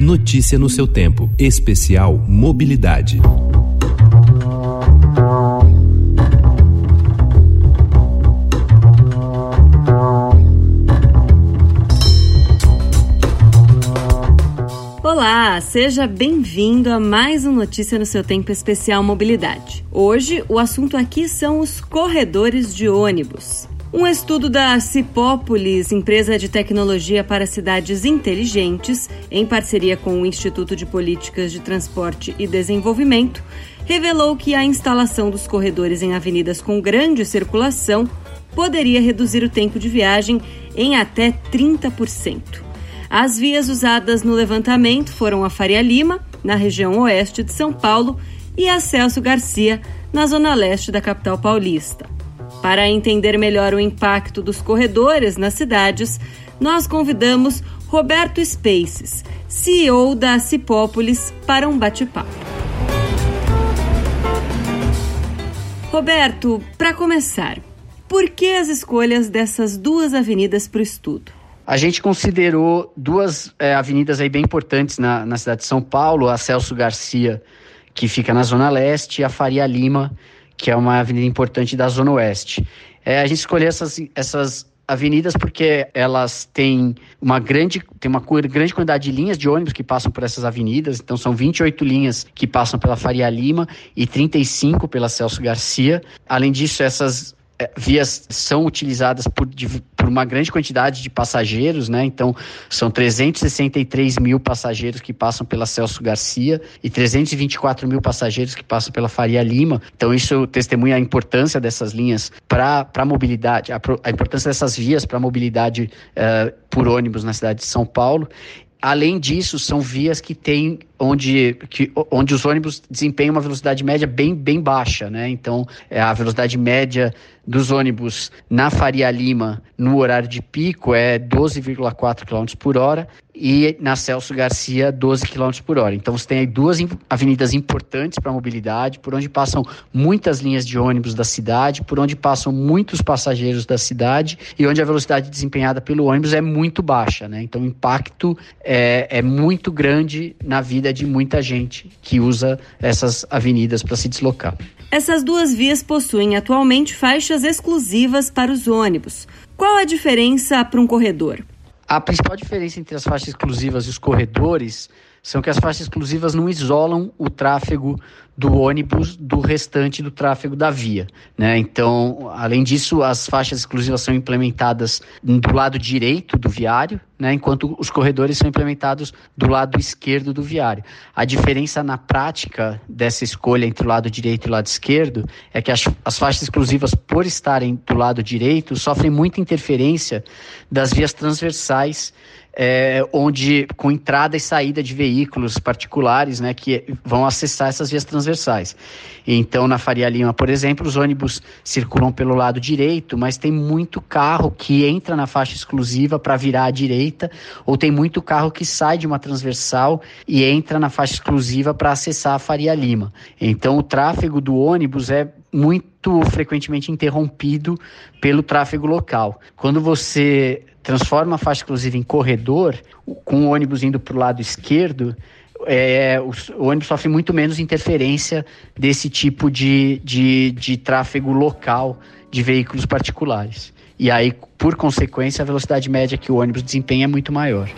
Notícia no seu tempo. Especial Mobilidade. Olá, seja bem-vindo a mais um Notícia no seu Tempo Especial Mobilidade. Hoje, o assunto aqui são os corredores de ônibus. Um estudo da Cipópolis, empresa de tecnologia para cidades inteligentes, em parceria com o Instituto de Políticas de Transporte e Desenvolvimento, revelou que a instalação dos corredores em avenidas com grande circulação poderia reduzir o tempo de viagem em até 30%. As vias usadas no levantamento foram a Faria Lima, na região oeste de São Paulo, e a Celso Garcia, na zona leste da capital paulista. Para entender melhor o impacto dos corredores nas cidades, nós convidamos Roberto Spaces, CEO da Cipópolis, para um bate-papo. Roberto, para começar, por que as escolhas dessas duas avenidas para o estudo? A gente considerou duas é, avenidas aí bem importantes na, na cidade de São Paulo, a Celso Garcia, que fica na Zona Leste, e a Faria Lima, que é uma avenida importante da Zona Oeste. É, a gente escolheu essas, essas avenidas porque elas têm uma grande, tem uma grande quantidade de linhas de ônibus que passam por essas avenidas, então são 28 linhas que passam pela Faria Lima e 35 pela Celso Garcia. Além disso, essas vias são utilizadas por, por, uma grande quantidade de passageiros, né? Então, são 363 mil passageiros que passam pela Celso Garcia e 324 mil passageiros que passam pela Faria Lima. Então, isso testemunha a importância dessas linhas para a mobilidade, a, a, importância dessas vias para a mobilidade uh, por ônibus na cidade de São Paulo. Além disso, são vias que têm onde, que, onde os ônibus desempenham uma velocidade média bem, bem baixa, né? Então, é a velocidade média dos ônibus na Faria Lima no horário de pico é 12,4 km por hora e na Celso Garcia 12 km por hora. Então você tem aí duas avenidas importantes para a mobilidade, por onde passam muitas linhas de ônibus da cidade, por onde passam muitos passageiros da cidade e onde a velocidade desempenhada pelo ônibus é muito baixa, né? Então o impacto é, é muito grande na vida de muita gente que usa essas avenidas para se deslocar. Essas duas vias possuem atualmente faixas exclusivas para os ônibus. Qual a diferença para um corredor? A principal diferença entre as faixas exclusivas e os corredores são que as faixas exclusivas não isolam o tráfego do ônibus do restante do tráfego da via. Né? Então, além disso, as faixas exclusivas são implementadas do lado direito do viário, né? enquanto os corredores são implementados do lado esquerdo do viário. A diferença na prática dessa escolha entre o lado direito e o lado esquerdo é que as, as faixas exclusivas, por estarem do lado direito, sofrem muita interferência das vias transversais é, onde com entrada e saída de veículos particulares, né, que vão acessar essas vias transversais. Então, na Faria Lima, por exemplo, os ônibus circulam pelo lado direito, mas tem muito carro que entra na faixa exclusiva para virar à direita, ou tem muito carro que sai de uma transversal e entra na faixa exclusiva para acessar a Faria Lima. Então, o tráfego do ônibus é muito frequentemente interrompido pelo tráfego local. Quando você transforma a faixa exclusiva em corredor, com o ônibus indo para o lado esquerdo, é, o, o, ônibus sofre muito menos interferência desse tipo de, de, de tráfego local de veículos particulares. E aí, por consequência, a velocidade média que o ônibus desempenha é muito maior.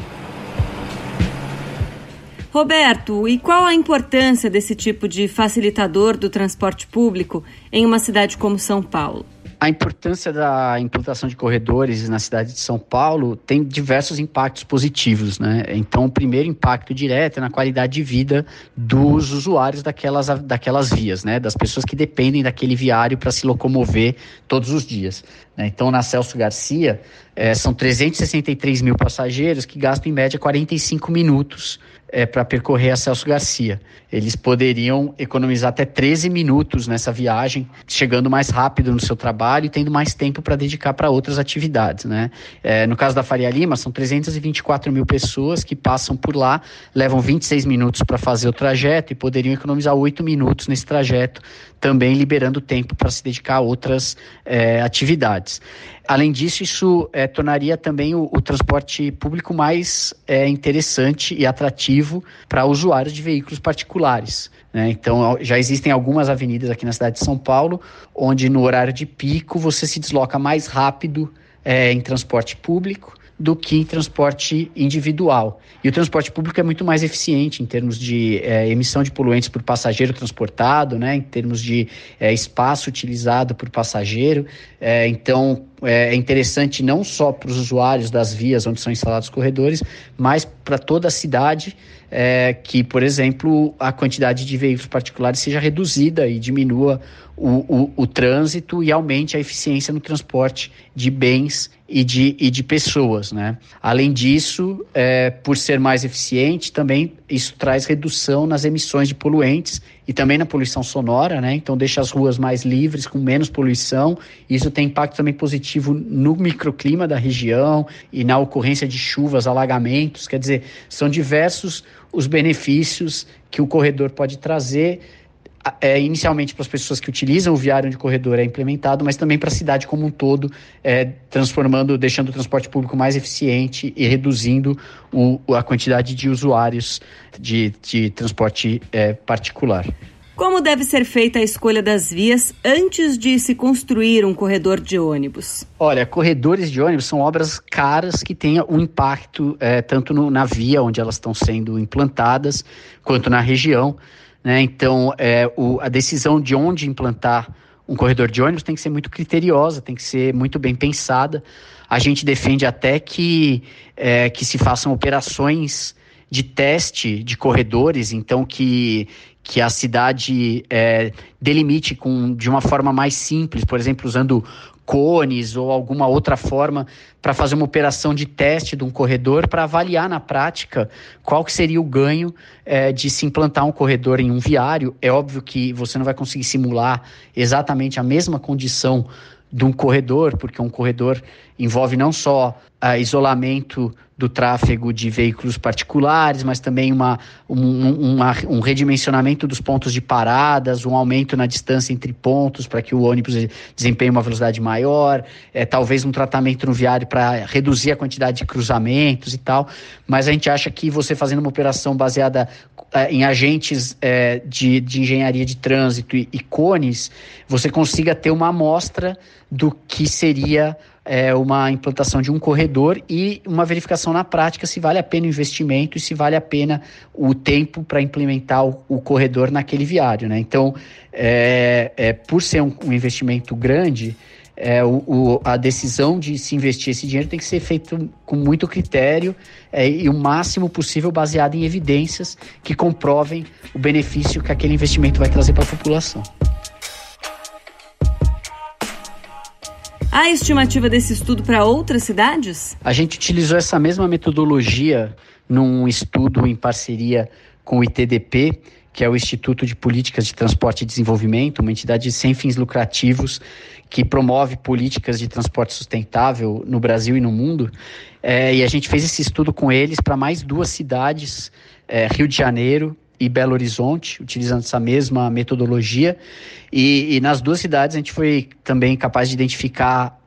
Roberto, e qual a importância desse tipo de facilitador do transporte público em uma cidade como São Paulo? A importância da implantação de corredores na cidade de São Paulo tem diversos impactos positivos, né? Então, o primeiro impacto direto é na qualidade de vida dos usuários daquelas, daquelas vias, né? Das pessoas que dependem daquele viário para se locomover todos os dias. Né? Então, na Celso Garcia, é, são 363 mil passageiros que gastam em média 45 minutos é, para percorrer a Celso Garcia. Eles poderiam economizar até 13 minutos nessa viagem, chegando mais rápido no seu trabalho e tendo mais tempo para dedicar para outras atividades. Né? É, no caso da Faria Lima, são 324 mil pessoas que passam por lá, levam 26 minutos para fazer o trajeto e poderiam economizar 8 minutos nesse trajeto, também liberando tempo para se dedicar a outras é, atividades. Além disso, isso é, tornaria também o, o, transporte público mais é, interessante e atrativo para usuários de veículos particulares. Né? Então, já existem algumas avenidas aqui na cidade de São Paulo, onde no horário de pico você se desloca mais rápido é, em transporte público do que em transporte individual. E o transporte público é muito mais eficiente em termos de é, emissão de poluentes por passageiro transportado, né, em termos de é, espaço utilizado por passageiro. É, então, é, interessante não só para os usuários das vias onde são instalados corredores, mas para toda a cidade é, que, por exemplo, a quantidade de veículos particulares seja reduzida e diminua o, o, o trânsito e aumente a eficiência no transporte de bens e de, e de pessoas. Né? Além disso, é, por ser mais eficiente, também isso traz redução nas emissões de poluentes e também na poluição sonora, né? Então deixa as ruas mais livres, com menos poluição. Isso tem impacto também positivo no microclima da região e na ocorrência de chuvas, alagamentos. Quer dizer, são diversos os benefícios que o corredor pode trazer é, inicialmente para as pessoas que utilizam o viário o corredor é implementado, mas também para a cidade como um todo, é, transformando, deixando o transporte público mais eficiente e reduzindo o, a quantidade de usuários de, de transporte é, particular. Como deve ser feita a escolha das vias antes de se construir um corredor de ônibus? Olha, corredores de ônibus são obras caras que têm um impacto é, tanto no, na via onde elas estão sendo implantadas, quanto na região. Né? Então, é, o, a decisão de onde implantar um corredor de ônibus tem que ser muito criteriosa, tem que ser muito bem pensada. A gente defende até que, é, que se façam operações de teste de corredores, então que, que a cidade é, delimite com, de uma forma mais simples, por exemplo, usando cones ou alguma outra forma para fazer uma operação de teste de um corredor para avaliar na prática qual que seria o ganho é, de se implantar um corredor em um viário. É óbvio que você não vai conseguir simular exatamente a mesma condição de um corredor, porque um corredor envolve não só uh, isolamento do tráfego de veículos particulares, mas também uma, um, uma, um redimensionamento dos pontos de paradas, um aumento na distância entre pontos para que o ônibus desempenhe uma velocidade maior, é, talvez um tratamento no viário para reduzir a quantidade de cruzamentos e tal. Mas a gente acha que você fazendo uma operação baseada em agentes é, de, de engenharia de trânsito e, e cones, você consiga ter uma amostra do que seria é, uma implantação de um corredor e uma verificação na prática se vale a pena o investimento e se vale a pena o tempo para implementar o, o, corredor naquele viário. Né? Então, é, por ser um, um investimento grande, é, o, o, a decisão de se investir esse dinheiro tem que ser feita com muito critério é, e o máximo possível baseado em evidências que comprovem o benefício que aquele investimento vai trazer para a população. Há estimativa desse estudo para outras cidades? A gente utilizou essa mesma metodologia num estudo em parceria com o ITDP, que é o Instituto de Políticas de Transporte e Desenvolvimento, uma entidade sem fins lucrativos que promove políticas de transporte sustentável no Brasil e no mundo. É, e a gente fez esse estudo com eles para mais duas cidades, é, Rio de Janeiro e Belo Horizonte, utilizando essa mesma metodologia. E, e, nas duas cidades a gente foi também capaz de identificar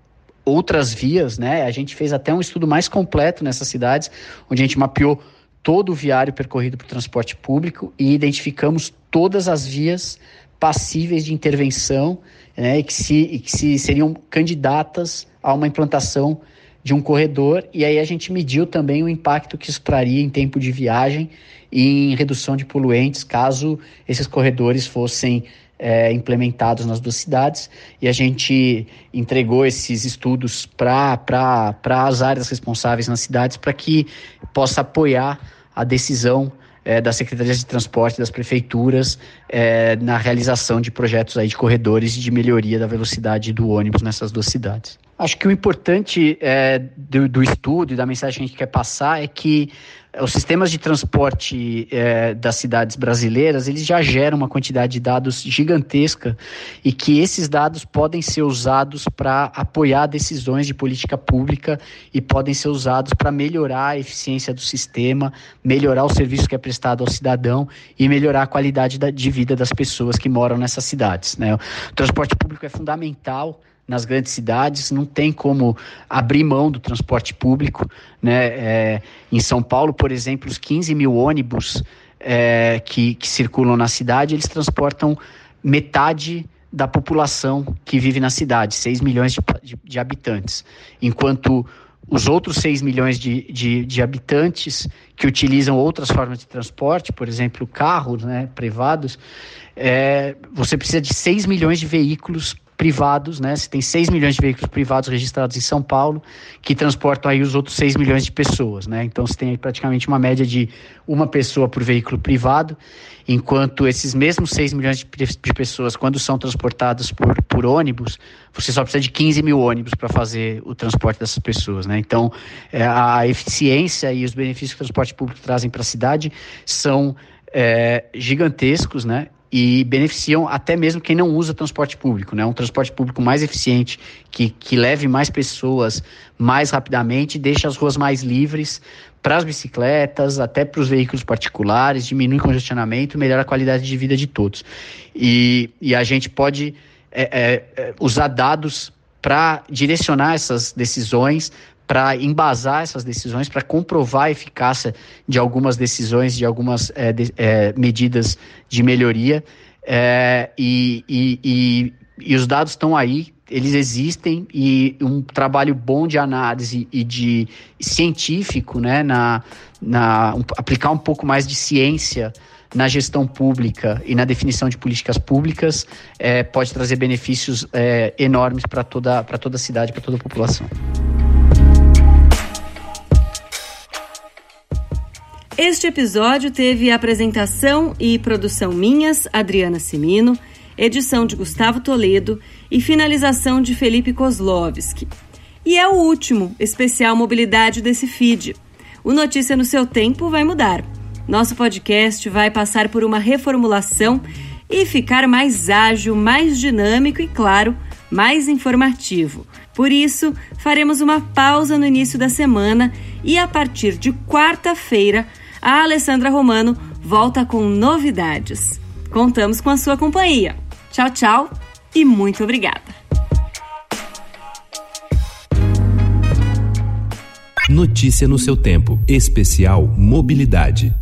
outras vias, né? A gente fez até um estudo mais completo nessas cidades, onde a gente mapeou todo o viário percorrido por transporte público e identificamos todas as vias passíveis de intervenção né, e, que se, e que se seriam candidatas a uma implantação de um corredor, e aí a gente mediu também o impacto que isso traria em tempo de viagem e em redução de poluentes, caso esses corredores fossem é, implementados nas duas cidades, e a gente entregou esses estudos para as áreas responsáveis nas cidades para que possa apoiar a decisão é, das secretarias de transporte das prefeituras é, na realização de projetos aí de corredores de melhoria da velocidade do ônibus nessas duas cidades. Acho que o importante é, do, do, estudo e da mensagem que a gente quer passar é que os sistemas de transporte é, das cidades brasileiras eles já geram uma quantidade de dados gigantesca e que esses dados podem ser usados para apoiar decisões de política pública e podem ser usados para melhorar a eficiência do sistema, melhorar o serviço que é prestado ao cidadão e melhorar a qualidade da, de vida das pessoas que moram nessas cidades. Né? O transporte público é fundamental nas grandes cidades, não tem como abrir mão do transporte público. Né? É, em São Paulo, por exemplo, os 15 mil ônibus é, que, que circulam na cidade, eles transportam metade da população que vive na cidade, 6 milhões de, de, de habitantes. Enquanto os outros 6 milhões de, de, de, habitantes que utilizam outras formas de transporte, por exemplo, carros né, privados, é, você precisa de 6 milhões de veículos privados, né? Você tem 6 milhões de veículos privados registrados em São Paulo, que transportam aí os outros 6 milhões de pessoas, né? Então você tem praticamente uma média de uma pessoa por veículo privado, enquanto esses mesmos 6 milhões de, de pessoas, quando são transportados por, por ônibus, você só precisa de 15 mil ônibus para fazer o transporte dessas pessoas, né? Então é, a eficiência e os benefícios que o transporte público trazem para a cidade são é, gigantescos, né? E beneficiam até mesmo quem não usa transporte público, né? Um transporte público mais eficiente, que, que leve mais pessoas mais rapidamente, deixa as ruas mais livres para as bicicletas, até para os veículos particulares, diminui o congestionamento, melhora a qualidade de vida de todos. E, e a gente pode é, é, é usar dados para direcionar essas decisões, para embasar essas decisões, para comprovar a eficácia de algumas decisões, de algumas é, de, é, medidas de melhoria. É, e, e, e, e, os dados estão aí, eles existem, e um trabalho bom de análise e de científico, né, na, na um, aplicar um pouco mais de ciência na gestão pública e na definição de políticas públicas pode trazer benefícios enormes para toda, toda a cidade, para toda a população. Este episódio teve apresentação e produção minhas, Adriana Simino, edição de Gustavo Toledo e finalização de Felipe Kozlovski. E é o último especial mobilidade desse feed. O Notícia no seu tempo vai mudar. Nosso podcast vai passar por uma reformulação e ficar mais ágil, mais dinâmico e, claro, mais informativo. Por isso, faremos uma pausa no início da semana e a partir de quarta-feira a Alessandra Romano volta com novidades. Contamos com a sua companhia. Tchau, tchau e muito obrigada. Notícia no seu tempo. Especial Mobilidade.